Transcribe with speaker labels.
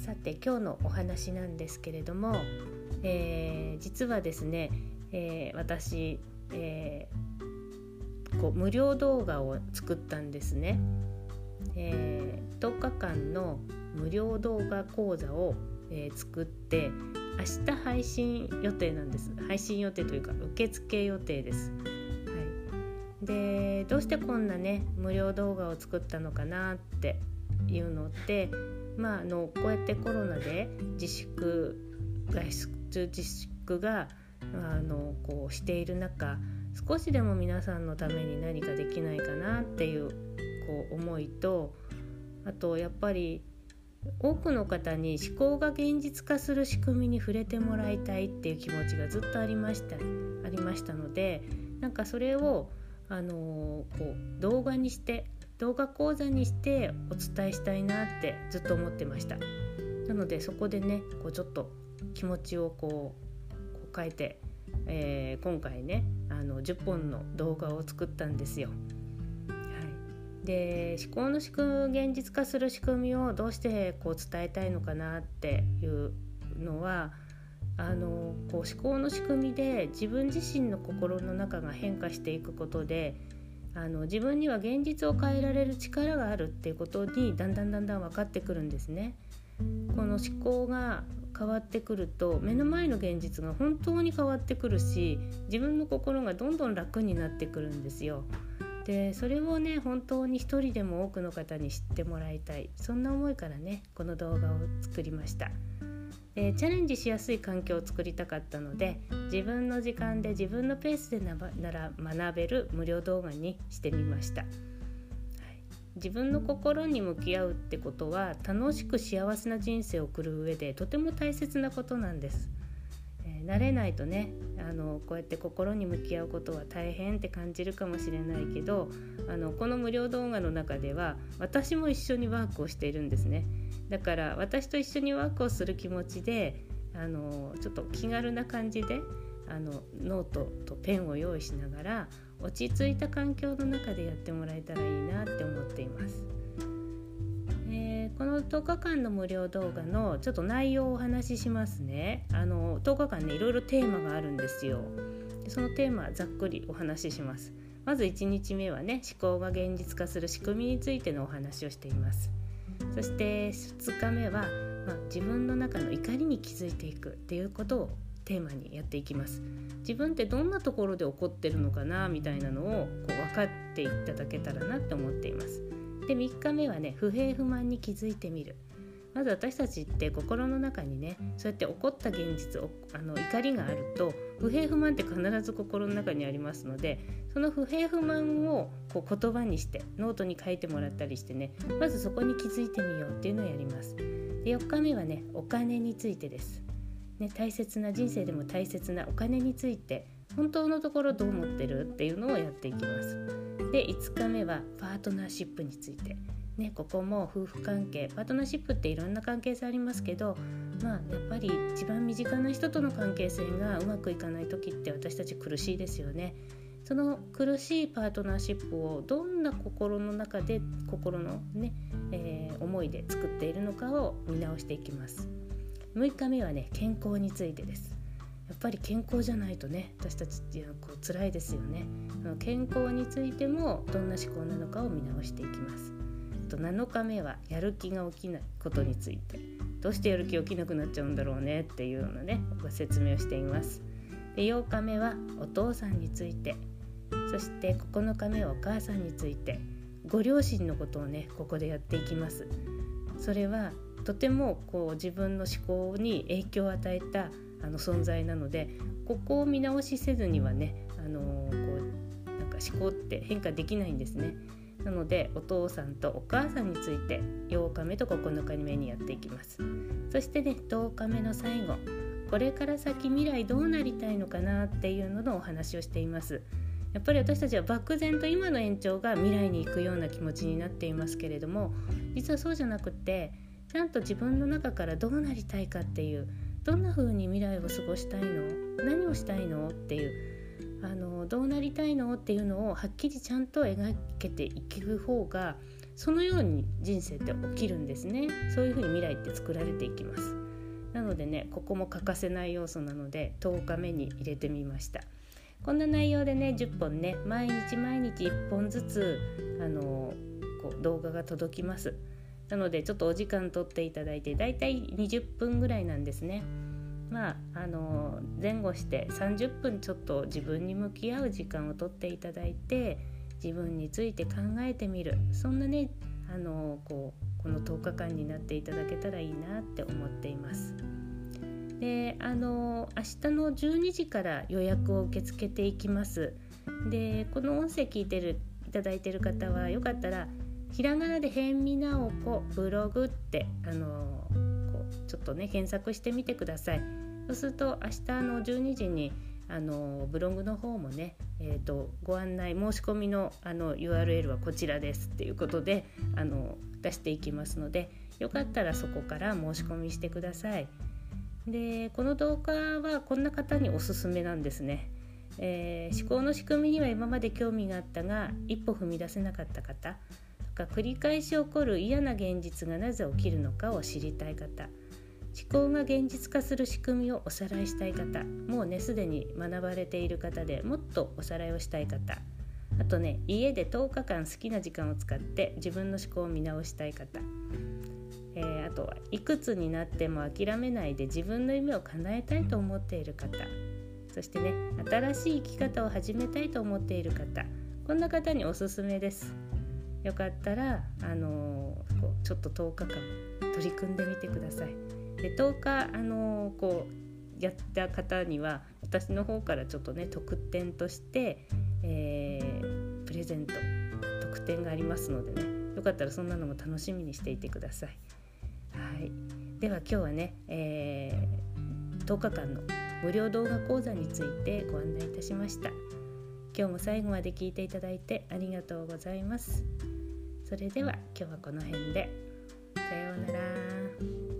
Speaker 1: さて今日のお話なんですけれども、えー、実はですね、えー、私、えー、こう無料動画を作ったんですね、え10日間の無料動画講座を、え作って明日配信予定なんです。配信予定というか受付予定です、はい、でどうしてこんなね無料動画を作ったのかなっていうのってまあ、あのこうやってコロナで自粛外出自粛があのこうしている中少しでも皆さんのために何かできないかなっていうこう思いとあとやっぱり多くの方に思考が現実化する仕組みに触れてもらいたいっていう気持ちがずっとありましたありましたのでなんかそれをあのこう動画にして動画講座にしてお伝えしたいなってずっと思ってましたなのでそこでねこうちょっと気持ちをこうこう変えて、えー、今回ねあの10本の動画を作ったんですよ。はい、で思考の仕組み現実化する仕組みをどうしてこう伝えたいのかなっていうのはあのこう思考の仕組みで自分自身の心の中が変化していくことであの自分には現実を変えられる力があるっていうことにだんだんだんだん分かってくるんですね。この思考が変わってくると目の前の現実が本当に変わってくるし自分の心がどんどん楽になってくるんですよ。でそれをね本当に一人でも多くの方に知ってもらいたいそんな思いからねこの動画を作りました。でチャレンジしやすい環境を作りたかったので自分の時間で自分のペースでなら学べる無料動画にしてみました、はい、自分の心に向き合うってことは楽しく幸せな人生を送る上でとても大切なことなんです、えー、慣れないとねあのこうやって心に向き合うことは大変って感じるかもしれないけどあのこの無料動画の中では私も一緒にワークをしているんですね。だから私と一緒にワークをする気持ちであのちょっと気軽な感じであのノートとペンを用意しながら落ち着いた環境の中でやってもらえたらいいなって思っています。えー、この10日間の無料動画のちょっと内容をお話ししますね。あの10日間ねいろいろテーマがあるんですよ。そのテーマざっくりお話しします。まず1日目はね思考が現実化する仕組みについてのお話をしています。そして2日目は、まあ、自分の中の怒りに気づいていくっていうことをテーマにやっていきます。自分ってどんなところで怒ってるのかなみたいなのをこう分かっていただけたらなって思っています。で3日目はね不平不満に気づいてみる。まず私たちって心の中にねそうやって起こった現実あの怒りがあると不平不満って必ず心の中にありますのでその不平不満をこう言葉にしてノートに書いてもらったりしてねまずそこに気づいてみようっていうのをやります。で4日目はねお金についてです。ね、大切な人生でも大切なお金について本当のところどう思ってるっていうのをやっていきます。で5日目はパートナーシップについて。ね、ここも夫婦関係パートナーシップっていろんな関係性ありますけどまあやっぱり一番身近な人との関係性がうまくいかない時って私たち苦しいですよね。その苦しいパートナーシップをどんな心の中で心のね、えー、思いで作っているのかを見直していきます。6日目はね健康についてです。やっぱり健康じゃないとね私たちっていうのはこう辛いですよね。健康についてもどんな思考なのかを見直していきます。と7日目はやる気が起きないことについて。どうしてやる気起きなくなっちゃうんだろうねっていうようなねご説明をしています。で8日目はお父さんについて。そして9日目はお母さんについて。ご両親のことをねここでやっていきます。それはとてもこう自分の思考に影響を与えたあの存在なのでここを見直しせずにはね、あのー、こうなんか思考って変化できないんですね。なのでお父さんとお母さんについて8日目と9日目にやっていきます。そしてね10日目の最後これから先未来どうなりたいのかなっていうののお話をしています。やっぱり私たちは漠然と今の延長が未来に行くような気持ちになっていますけれども実はそうじゃなくってちゃんと自分の中からどうなりたいかっていうどんな風に未来を過ごしたいの？何をしたいの？っていうあのどうなりたいの？っていうのをはっきりちゃんと描けていく方がそのように人生って起きるんですね。そういうふうに未来って作られていきます。なのでねここも欠かせない要素なので10日目に入れてみました。こんな内容でね10本ね毎日毎日1本ずつあのこう動画が届きます。なのでちょっとお時間とっていただいてだいたい20分ぐらいなんですね。まあ、あの前後して30分ちょっと自分に向き合う時間をとっていただいて自分について考えてみるそんなねあのこうこの10日間になっていただけたらいいなって思っています。であの明日の12時から予約を受け付けていきます。でこの音声聞いてるいただいてる方はよかったらひらがなで「辺見直子ブログ」ってあのちょっとね検索してみてください。そうすると明日の12時にあのブログの方もね、えーと、ご案内申し込みのあの URL はこちらですっていうことであの出していきますのでよかったらそこから申し込みしてください。でこの動画はこんな方におすすめなんですね、えー、思考の仕組みには今まで興味があったが一歩踏み出せなかった方とか繰り返し起こる嫌な現実がなぜ起きるのかを知りたい方思考が現実化する仕組みをおさらいしたい方もうねすでに学ばれている方でもっとおさらいをしたい方あとね家で10日間好きな時間を使って自分の思考を見直したい方、えー、あとはいくつになっても諦めないで自分の夢を叶えたいと思っている方そしてね新しい生き方を始めたいと思っている方こんな方におすすめですよかったら、あのー、こうちょっと10日間取り組んでみてください。で10日あのこうやった方には私の方からちょっとね特典として、えー、プレゼント特典がありますのでねよかったらそんなのも楽しみにしていてください。はい、では今日はね、えー、10日間の無料動画講座についてご案内いたしました。今日も最後まで聞いていただいてありがとうございます。それでは今日はこの辺で。さようなら